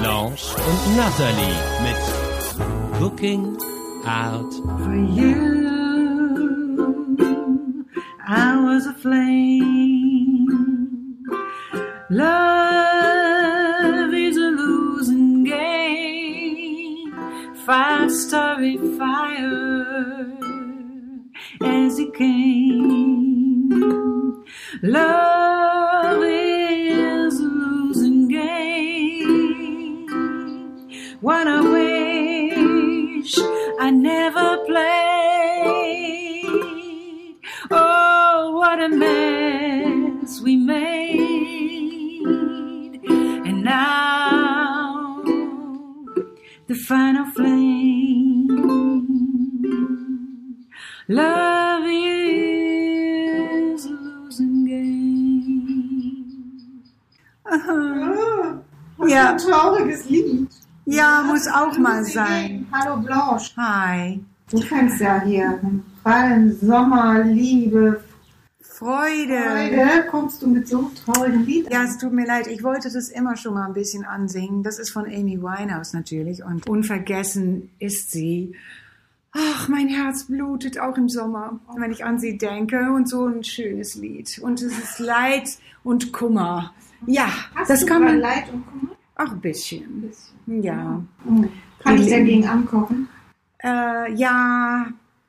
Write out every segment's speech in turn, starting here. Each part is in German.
Blanche und Natalie mit Cooking Out. For you, I was a flame. Love is a losing game. Five starry fire as it came. Love Love is a losing game. Aha. Was Ja. ein trauriges Lied. Ja, muss auch mal sein. Hallo Blanche. Hi. Du kennst ja hier freien Sommer, Liebe, Freude. Freude. Kommst du mit so traurigen Liedern? Ja, es tut mir leid. Ich wollte das immer schon mal ein bisschen ansingen. Das ist von Amy Winehouse natürlich. Und unvergessen ist sie. Ach, mein Herz blutet auch im Sommer, wenn ich an sie denke. Und so ein schönes Lied. Und es ist Leid und Kummer. Ja, Hast das kann man. Leid und Kummer? Auch ein bisschen. Ja. Hm. Kann ich dagegen ankochen? Äh, ja,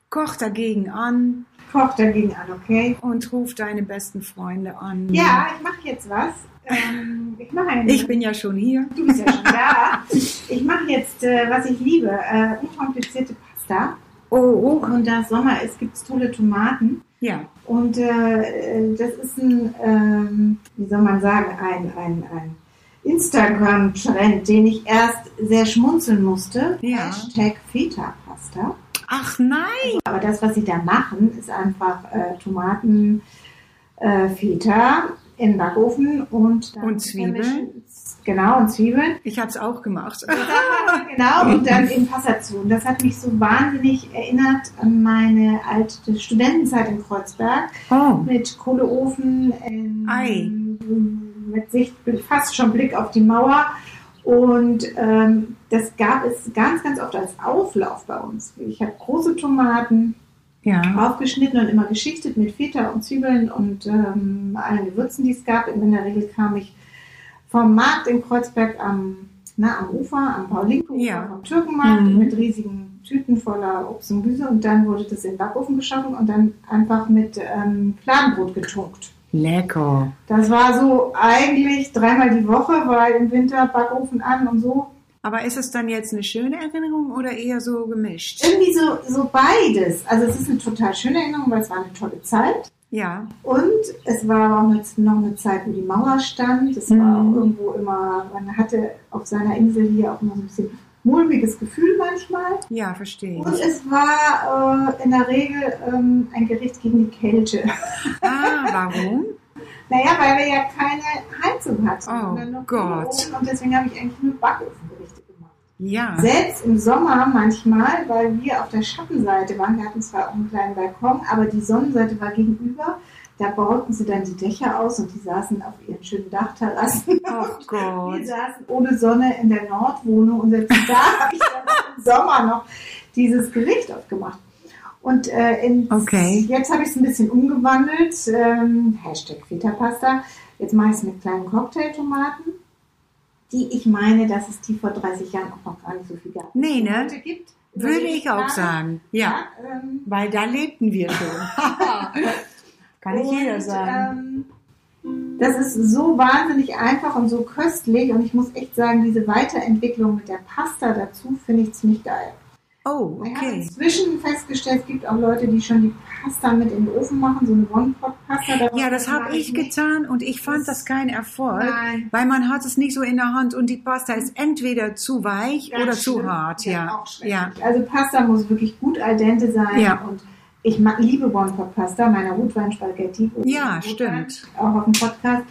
koch dagegen an Koch dagegen an, okay? und ruf deine besten Freunde an. Ja, ich mache jetzt was. Ähm, ich mache eine. Ich bin ja schon hier. Du bist ja schon da. Ich mache jetzt, äh, was ich liebe, äh, unkomplizierte Pasta. Oh, oh. Und da Sommer ist, gibt es tolle Tomaten. Ja. Und äh, das ist ein, ähm, wie soll man sagen, ein, ein, ein Instagram-Trend, den ich erst sehr schmunzeln musste. Ja. Hashtag Feta-Pasta. Ach nein. Aber das, was sie da machen, ist einfach äh, Tomaten, äh, Feta in den Backofen und dann Und Zwiebeln. Genau, und Zwiebeln. Ich habe es auch gemacht. genau, und dann in. Und das hat mich so wahnsinnig erinnert an meine alte Studentenzeit in Kreuzberg. Oh. mit Kohleofen, in, Ei. mit Sicht, fast schon Blick auf die Mauer. Und ähm, das gab es ganz, ganz oft als Auflauf bei uns. Ich habe große Tomaten Ja. aufgeschnitten und immer geschichtet mit Feta und Zwiebeln und ähm, allen Gewürzen, die es gab. In der Regel kam ich vom Markt in Kreuzberg am, na, am Ufer, am Paulinko-Ufer, Ja. vom Türkenmarkt Mhm. mit riesigen Tüten voller Obst und Gemüse und dann wurde das in den Backofen geschoben und dann einfach mit ähm, Fladenbrot getunkt. Lecker. Das war so eigentlich dreimal die Woche, weil im Winter Backofen an und so. Aber ist es dann jetzt eine schöne Erinnerung oder eher so gemischt? Irgendwie so, so beides. Also es ist eine total schöne Erinnerung, weil es war eine tolle Zeit. Ja. Und es war auch noch eine Zeit, wo die Mauer stand. Es war Mhm. auch irgendwo immer, man hatte auf seiner Insel hier auch immer so ein bisschen mulmiges Gefühl manchmal. Ja, verstehe Und es war äh, in der Regel ähm, ein Gericht gegen die Kälte. Ah, warum? Naja, weil wir ja keine Heizung hatten. Oh Gott. Und deswegen habe ich eigentlich nur gemacht. Ja. Selbst im Sommer manchmal, weil wir auf der Schattenseite waren, wir hatten zwar auch einen kleinen Balkon, aber die Sonnenseite war gegenüber. Da bauten sie dann die Dächer aus und die saßen auf ihren schönen Dachterrassen. Oh Wir Gott. saßen ohne Sonne in der Nordwohnung und selbst da habe ich dann im Sommer noch dieses Gericht aufgemacht. Und äh, ins, Okay. jetzt habe ich es ein bisschen umgewandelt. Ähm, Hashtag Feta-Pasta. Jetzt mache ich es mit kleinen Cocktailtomaten, die ich meine, dass es die vor 30 Jahren auch noch gar nicht so viel gab. Nee, ne? Heute gibt. Würde ich auch sagen. Ja. ähm, Weil da lebten wir schon. Kann nicht und, jeder sagen. Ähm, das ist so wahnsinnig einfach und so köstlich und ich muss echt sagen, diese Weiterentwicklung mit der Pasta dazu finde ich ziemlich geil. Oh, Wir haben okay. inzwischen festgestellt, es gibt auch Leute, die schon die Pasta mit in den Ofen machen, so eine One-Pot-Pasta. Ja, das habe ich getan und ich fand das kein Erfolg, Nein. weil man hat es nicht so in der Hand und die Pasta ist entweder zu weich Ganz oder zu hart. Ja, ja, Also Pasta muss wirklich gut al dente sein Ja. und ich mag, liebe One-Pot-Pasta, meiner Rotwein-Spaghetti. Ja, stimmt. Auch auf dem Podcast.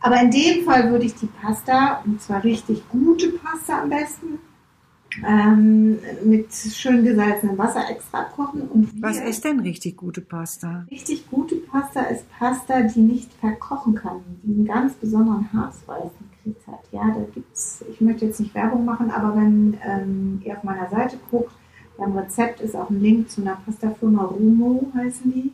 Aber in dem Fall würde ich die Pasta, und zwar richtig gute Pasta am besten, ähm, mit schön gesalzenem Wasser extra kochen. Und Was ist denn richtig gute Pasta? Richtig gute Pasta ist Pasta, die nicht verkochen kann, die einen ganz besonderen Harzweißenkrieg hat. Ja, da gibt's, ich möchte jetzt nicht Werbung machen, aber wenn ähm, ihr auf meiner Seite guckt, beim Rezept ist auch ein Link zu einer Pastafirma Rumo, heißen die.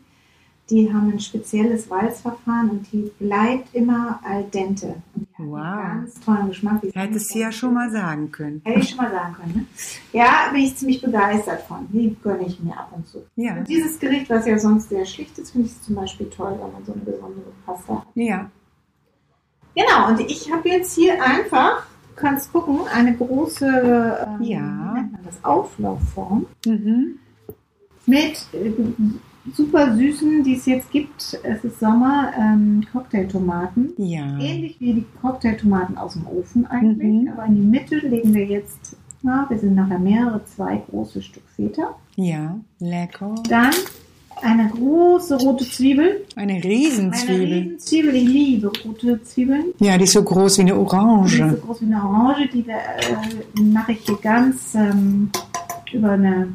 Die haben ein spezielles Walzverfahren und die bleibt immer al dente. Und Wow. ganz tollen Geschmack. Hättest du ja schon mal sagen können. Hätte ich schon mal sagen können. Ne? Ja, bin ich ziemlich begeistert von. Die gönne ich mir ab und zu. Ja, Und dieses Gericht, was ja sonst sehr schlicht ist, finde ich zum Beispiel toll, wenn man so eine besondere Pasta hat. ja. Genau, und ich habe jetzt hier einfach, du kannst gucken, eine große, ähm, Ja. das, Auflaufform Mhm. mit äh, super süßen, die es jetzt gibt. Es ist Sommer, ähm, Cocktailtomaten. Ja. Ähnlich wie die Cocktailtomaten aus dem Ofen eigentlich, Mhm. aber in die Mitte legen wir jetzt, na, wir sind nachher mehrere, zwei große Stück Feta. Ja, lecker. Dann eine große rote Zwiebel. Eine Eine Riesenzwiebel. Riesenzwiebel, ich liebe rote Zwiebeln. Ja, die ist so groß wie eine Die ist so Orange. groß wie eine Orange, die wir, äh, mache ich hier ganz ähm, über eine,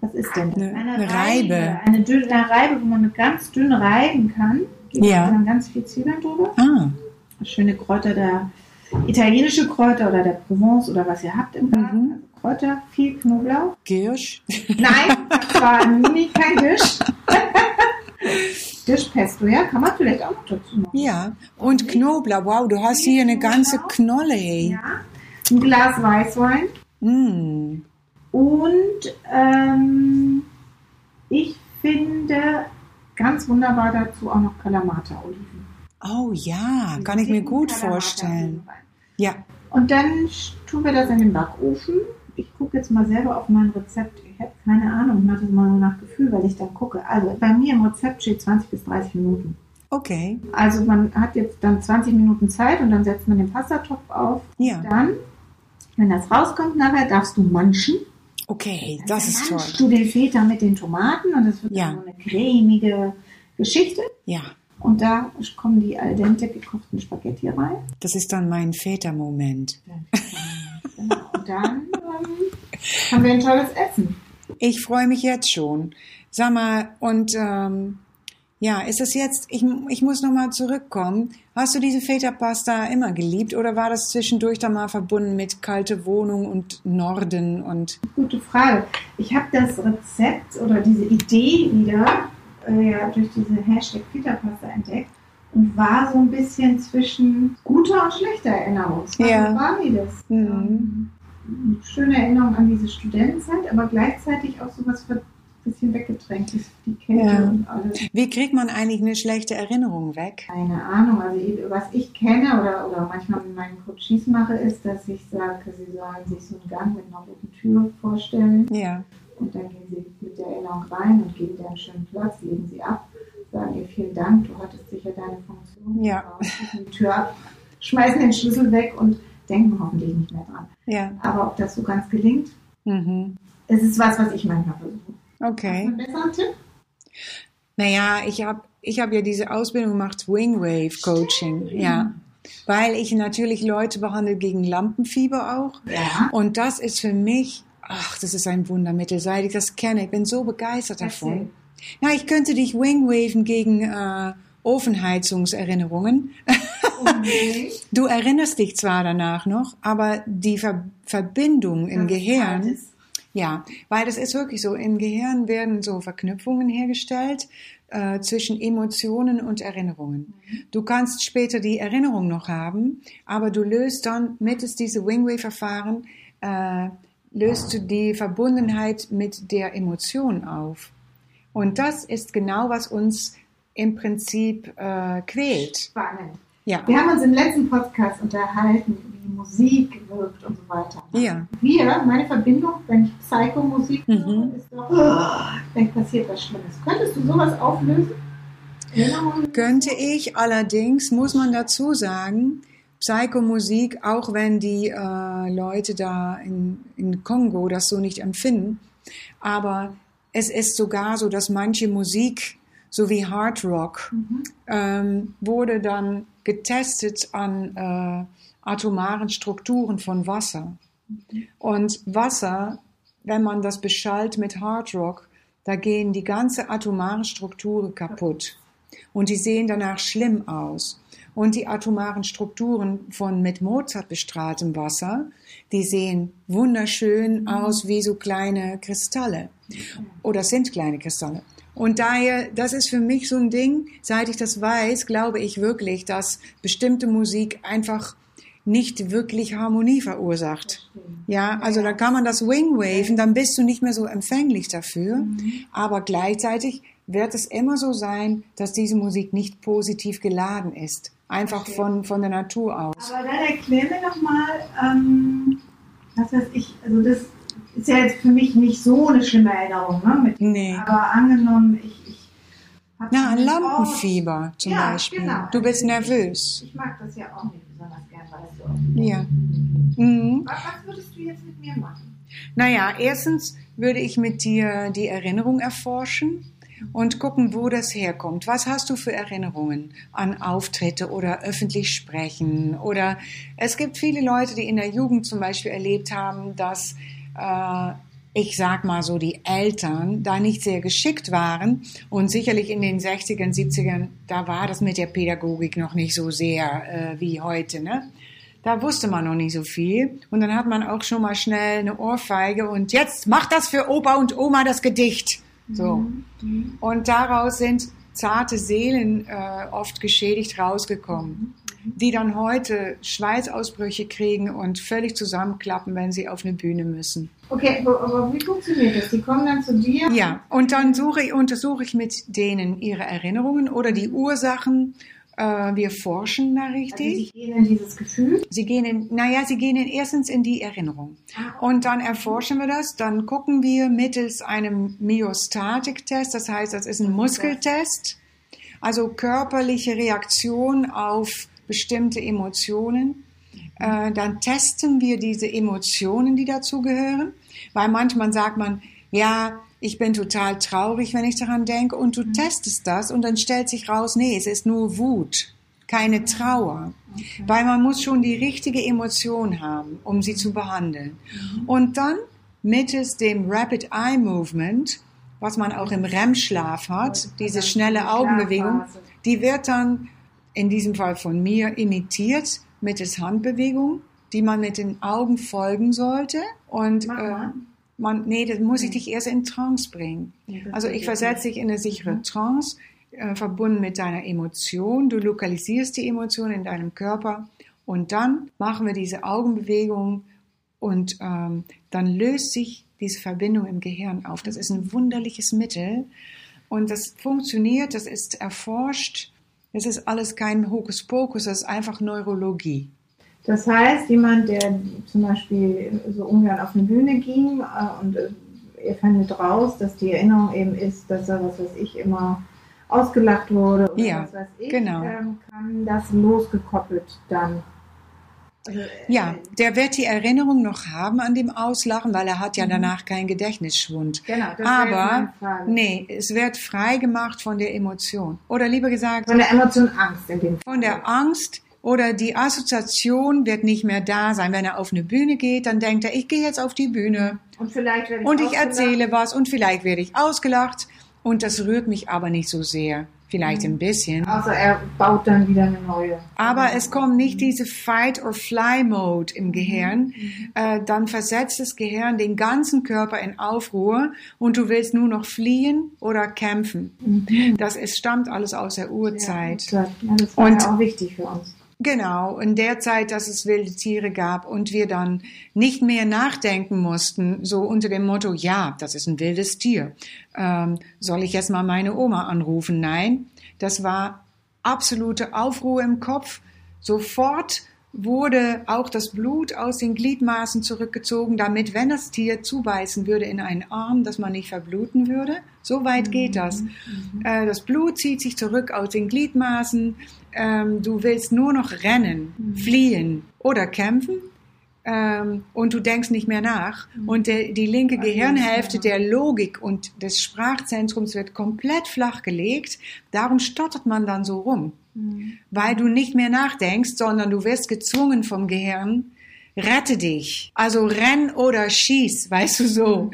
was ist denn das? Eine- eine Reibe. Eine dünne eine Reibe, wo man mit ganz dünn reiben kann. Gibt Ja. dann ganz viel Zwiebeln drüber. Ah, Schöne Kräuter der, italienische Kräuter oder der Provence oder was ihr habt im Garten. Mhm. Also Kräuter, viel Knoblauch. Girsch. Nein, das war nie kein Gisch. Gischpesto, ja, kann man vielleicht auch noch dazu machen. Ja, und Knoblauch. Wow, du hast hier eine ganze Knolle. ey. Ja. Ein Glas Weißwein Mm. Und ähm, ich finde ganz wunderbar dazu auch noch Kalamata-Oliven. Oh ja, kann ich mir gut vorstellen. Ja, Und dann tun wir das in den Backofen. Ich gucke jetzt mal selber auf mein Rezept. Ich habe keine Ahnung, ich mache das mal so nach Gefühl, weil ich dann gucke. Also bei mir im Rezept steht 20 bis 30 Minuten. okay. Also man hat jetzt dann 20 Minuten Zeit und dann setzt man den Pastatopf auf. Ja, Dann, wenn das rauskommt nachher, darfst du manchen. Okay, das Dann ist toll. du den Feta mit den Tomaten und das wird Ja. dann so eine cremige Geschichte. Ja, Und da kommen die al dente gekochten Spaghetti rein. das ist dann mein Vätermoment. Genau. Und dann ähm, haben wir ein tolles Essen. Ich freue mich jetzt schon. Sag mal, und ähm, ja, ist es jetzt, ich, ich muss nochmal zurückkommen. Hast du diese Feta-Pasta immer geliebt oder war das zwischendurch dann mal verbunden mit kalte Wohnung und Norden und Gute Frage. Ich habe das Rezept oder diese Idee wieder äh, ja, durch diese Hashtag Feta-Pasta entdeckt und war so ein bisschen zwischen guter und schlechter Erinnerung. Es war Ja. so beides. Mhm. Ähm, schöne Erinnerung an diese Studentenzeit, aber gleichzeitig auch so was ein bisschen weggedrängt ist, die Kälte Ja. und alles. wie kriegt man eigentlich eine schlechte Erinnerung weg? Keine Ahnung, also was ich kenne oder, oder manchmal mit meinen Coaches mache, ist, dass ich sage, sie sollen sich so einen Gang mit einer roten Tür vorstellen Ja, und dann gehen sie mit der Erinnerung rein und geben dir einen schönen Platz, legen sie ab, sagen ihr vielen Dank, du hattest sicher deine Funktion, Ja. Genau, die Tür ab, schmeißen den Schlüssel weg und denken hoffentlich nicht mehr dran. ja. Aber ob das so ganz gelingt, Mhm. es ist was, was ich manchmal versuche. Okay. Hast du einen besseren Tipp? Naja, ich habe ich hab ja diese Ausbildung gemacht, Wingwave Coaching. Ja. Weil ich natürlich Leute behandle gegen Lampenfieber auch. Ja. Und das ist für mich, ach, das ist ein Wundermittel, seit ich das kenne. Ich bin so begeistert davon. Erzähl. Na, ich könnte dich wingwaven gegen äh, Ofenheizungserinnerungen. Okay. Du erinnerst dich zwar danach noch, aber die Ver Verbindung im Das Gehirn, ist. Ja, weil das ist wirklich so, im Gehirn werden so Verknüpfungen hergestellt äh, zwischen Emotionen und Erinnerungen. Du kannst später die Erinnerung noch haben, aber du löst dann mittels diesem Wingwave-Verfahren, äh, löst du die Verbundenheit mit der Emotion auf. Und das ist genau, was uns im Prinzip äh, quält. Spannend. Ja. Wir haben uns im letzten Podcast unterhalten, wie Musik wirkt und so weiter. Ja. Wir, meine Verbindung, wenn ich Psycho-Musik höre, Mhm. ist doch, oh, dann passiert was Schlimmes. Könntest du sowas auflösen? Könnte ich, allerdings muss man dazu sagen, Psychomusik, auch wenn die äh, Leute da in, in Kongo das so nicht empfinden, aber es ist sogar so, dass manche Musik, so wie Hard Rock, ähm, wurde dann getestet an äh, atomaren Strukturen von Wasser. Und Wasser, wenn man das beschallt mit Hard Rock, da gehen die ganze atomaren Strukturen kaputt. Und die sehen danach schlimm aus. Und die atomaren Strukturen von mit Mozart bestrahltem Wasser, die sehen wunderschön aus wie so kleine Kristalle. Oder sind kleine Kristalle. Und daher, das ist für mich so ein Ding, seit ich das weiß, glaube ich wirklich, dass bestimmte Musik einfach nicht wirklich Harmonie verursacht. Ja, also da kann man das Wingwaven, dann bist du nicht mehr so empfänglich dafür. Aber gleichzeitig wird es immer so sein, dass diese Musik nicht positiv geladen ist. Einfach von, von der Natur aus. Aber dann erklär mir nochmal, ähm, was weiß ich, also das ist ja jetzt für mich nicht so eine schlimme Erinnerung, ne? Mit, Nee. Aber angenommen, ich, Na, ein Lampenfieber zum Ja, Beispiel. genau. Du bist nervös. Ich mag das ja auch nicht besonders gern, weißt du. Ja. Mhm. Was, würdest du jetzt mit mir machen? Naja, erstens würde ich mit dir die Erinnerung erforschen und gucken, wo das herkommt. Was hast du für Erinnerungen an Auftritte oder öffentlich sprechen? Oder es gibt viele Leute, die in der Jugend zum Beispiel erlebt haben, dass äh, ich sag mal so, die Eltern da nicht sehr geschickt waren und sicherlich in den 60ern, 70ern, da war das mit der Pädagogik noch nicht so sehr äh, wie heute, ne? Da wusste man noch nicht so viel. Und dann hat man auch schon mal schnell eine Ohrfeige und jetzt macht das für Opa und Oma das Gedicht. So. Und daraus sind zarte Seelen äh, oft geschädigt rausgekommen, die dann heute Schweißausbrüche kriegen und völlig zusammenklappen, wenn sie auf eine Bühne müssen. Okay, aber, wie funktioniert das? Die kommen dann zu dir? Ja, und dann suche untersuche ich mit denen ihre Erinnerungen oder die Ursachen. Äh, wir forschen da Also richtig. sie gehen in dieses Gefühl. Sie gehen in, naja, sie gehen in, erstens in die Erinnerung. Und dann erforschen wir das, dann gucken wir mittels einem Myostatik-Test, das heißt, das ist ein Muskeltest, also körperliche Reaktion auf bestimmte Emotionen. Äh, dann testen wir diese Emotionen, die dazugehören, weil manchmal sagt man, ja, ich bin total traurig, wenn ich daran denke, und du testest das und dann stellt sich raus, nee, es ist nur Wut, keine Trauer. Weil man muss schon die richtige Emotion haben, um sie zu behandeln. Und dann mittels dem Rapid Eye Movement, was man auch im REM-Schlaf hat, diese schnelle Augenbewegung, die wird dann in diesem Fall von mir imitiert mittels Handbewegung, die man mit den Augen folgen sollte. Und äh. Man, nee, das muss ich dich erst in Trance bringen. Also ich versetze dich in eine sichere Trance, äh, verbunden mit deiner Emotion. Du lokalisierst die Emotion in deinem Körper und dann machen wir diese Augenbewegung und ähm, dann löst sich diese Verbindung im Gehirn auf. Das ist ein wunderliches Mittel und das funktioniert, das ist erforscht. Das ist alles kein Hokuspokus, das ist einfach Neurologie. Das heißt, jemand, der zum Beispiel so ungern auf eine Bühne ging äh, und äh, ihr findet raus, dass die Erinnerung eben ist, dass er, was weiß ich, immer ausgelacht wurde oder Ja, was weiß ich, genau. ähm, kann das losgekoppelt dann. Also, äh, Ja, der wird die Erinnerung noch haben an dem Auslachen, weil er hat ja danach keinen Gedächtnisschwund. Genau, das Aber nee, es wird frei gemacht von der Emotion. Oder lieber gesagt, Von der Emotion Angst in dem Fall. von der Angst oder die Assoziation wird nicht mehr da sein. Wenn er auf eine Bühne geht, dann denkt er, ich gehe jetzt auf die Bühne Und vielleicht werde und ich erzähle was und vielleicht werde ich ausgelacht und das rührt mich aber nicht so sehr. Vielleicht ein bisschen. Außer er baut dann wieder eine neue. Aber es kommt nicht diese Fight-or-Fly-Mode im Gehirn. Äh, dann versetzt das Gehirn den ganzen Körper in Aufruhr und du willst nur noch fliehen oder kämpfen. Das ist, stammt alles aus der Urzeit. Ja, das war Und- ja auch wichtig für uns. Genau, in der Zeit, dass es wilde Tiere gab und wir dann nicht mehr nachdenken mussten, so unter dem Motto, ja, das ist ein wildes Tier. Ähm, soll ich jetzt mal meine Oma anrufen? Nein, das war absolute Aufruhr im Kopf. Sofort wurde auch das Blut aus den Gliedmaßen zurückgezogen, damit, wenn das Tier zubeißen würde in einen Arm, dass man nicht verbluten würde. So weit geht das. Äh, das Blut zieht sich zurück aus den Gliedmaßen. Ähm, du willst nur noch rennen, fliehen oder kämpfen. Ähm, und du denkst nicht mehr nach. Und der, die linke Gehirnhälfte der Logik und des Sprachzentrums wird komplett flach gelegt. Darum stottert man dann so rum weil du nicht mehr nachdenkst, sondern du wirst gezwungen vom Gehirn, rette dich. Also renn oder schieß, weißt du so.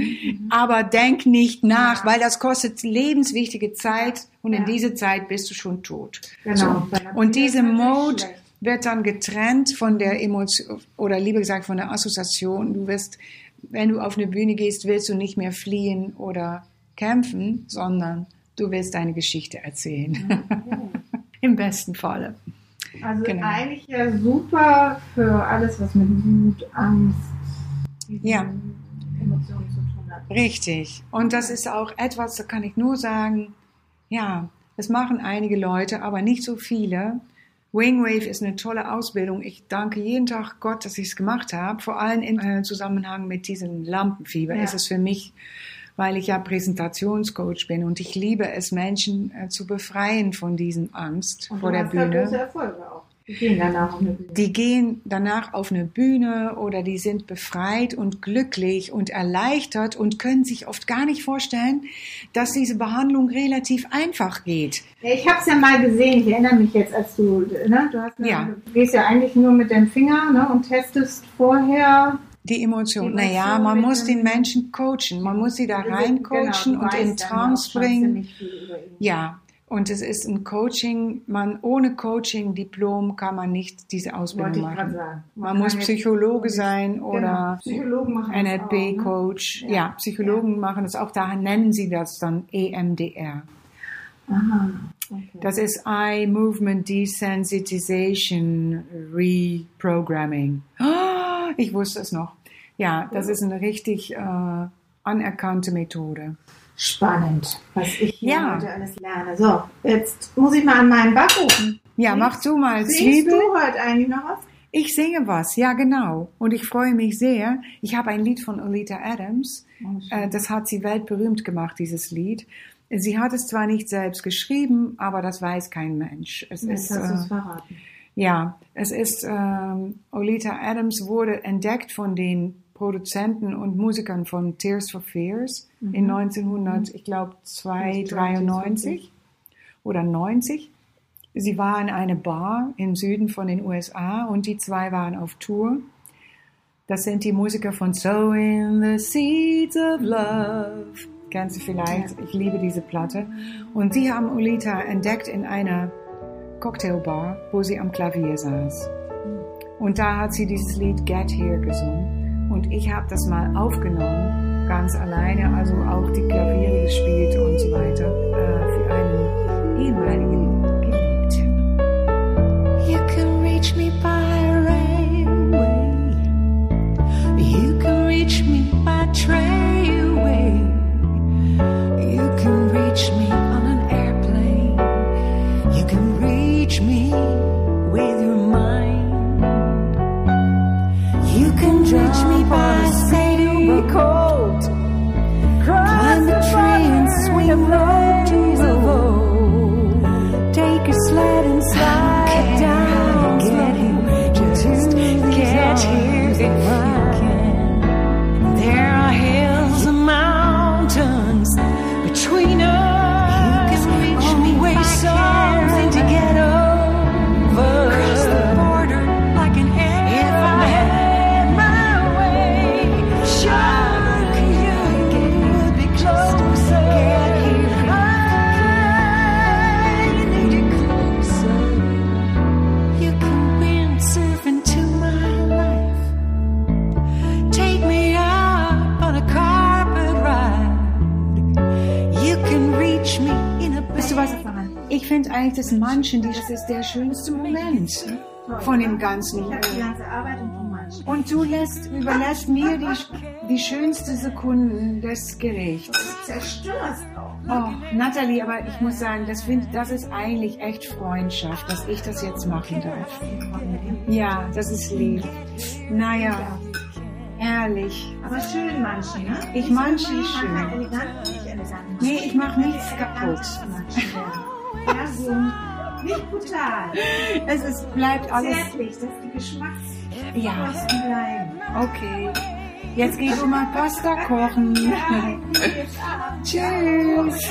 Aber denk nicht nach, weil das kostet lebenswichtige Zeit und in Ja. dieser Zeit bist du schon tot. Genau. So. Und diese Mode. Wird dann getrennt von der Emotion oder lieber gesagt von der Assoziation. Du wirst, wenn du auf eine Bühne gehst, willst du nicht mehr fliehen oder kämpfen, sondern du willst deine Geschichte erzählen. Im besten Falle. Also Genau. eigentlich ja super für alles, was mit Wut, Angst, Ja. Emotionen zu tun hat. Richtig. Und das ist auch etwas, da kann ich nur sagen, ja, das machen einige Leute, aber nicht so viele. Wingwave ist eine tolle Ausbildung. Ich danke jeden Tag Gott, dass ich es gemacht habe. Vor allem im äh, Zusammenhang mit diesem Lampenfieber Ja. ist es für mich, weil ich ja Präsentationscoach bin und ich liebe es, Menschen äh, zu befreien von diesem Angst Und vor der Bühne. große Erfolge. Die gehen danach auf eine Bühne. Die gehen danach auf eine Bühne oder die sind befreit und glücklich und erleichtert und können sich oft gar nicht vorstellen, dass diese Behandlung relativ einfach geht. Ich habe es ja mal gesehen, ich erinnere mich jetzt, als du, ne, du, hast eine, Ja. du gehst ja eigentlich nur mit dem Finger ne, und testest vorher. Die Emotion, Die naja, Emotion man mit muss den Menschen coachen, man muss sie da rein coachen Genau, und in Trance bringen. Ja, und es ist ein Coaching, man ohne Coaching-Diplom kann man nicht diese Ausbildung machen. Man muss Psychologe sein Genau, oder auch, ne? NLP-Coach. Ja. Ja, Psychologen machen das auch, da nennen sie das dann EMDR. Aha, okay. Das ist Eye Movement Desensitization Reprogramming. Ah, Ich wusste es noch. Ja, das ist eine richtig äh, anerkannte Methode. Spannend, was ich hier Ja. heute alles lerne. So, jetzt muss ich mal an meinen Backofen. Ja, mach du mal Singst Zwiebel. du heute eigentlich noch was? Ich singe was, ja genau. Und ich freue mich sehr. Ich habe ein Lied von Olita Adams. Äh, das hat sie weltberühmt gemacht, dieses Lied. Sie hat es zwar nicht selbst geschrieben, aber das weiß kein Mensch. Es Jetzt ist, hast du es äh, verraten. Ja, es ist, ähm, Olita Adams wurde entdeckt von den Produzenten und Musikern von Tears for Fears in 1900, ich glaube, 293 oder 90. Sie war in einer Bar im Süden von den USA und die zwei waren auf Tour. Das sind die Musiker von Sowing the Seeds of Love. Kennst du vielleicht? Ich liebe diese Platte. Und sie haben Olita entdeckt in einer Cocktailbar, wo sie am Klavier saß. Und da hat sie dieses Lied Get Here gesungen. Und ich habe das mal aufgenommen, ganz alleine, also auch die Klaviere gespielt und so weiter, äh, für einen ehemaligen Geliebten. You can reach me by railway. You can reach me by trailway. You can reach me slide Finde eigentlich, dass manchen, das ist der schönste Moment von dem Ganzen. Arbeit und du lässt, überlässt mir die, die schönsten Sekunden des Gerichts. Zerstörst auch. Oh, Natalie, aber ich muss sagen, das, find, das ist eigentlich echt Freundschaft, dass ich das jetzt machen darf. Ja, das ist lieb. Naja, ehrlich. Aber schön manchen, ne? Ich manche schön. Nee, ich mache nichts kaputt. Ja, so nicht brutal. Es ist, bleibt alles. Zärtlich, dass die Geschmackskosten Ja, bleiben. okay. Jetzt gehe ich mal Pasta kochen. Tschüss.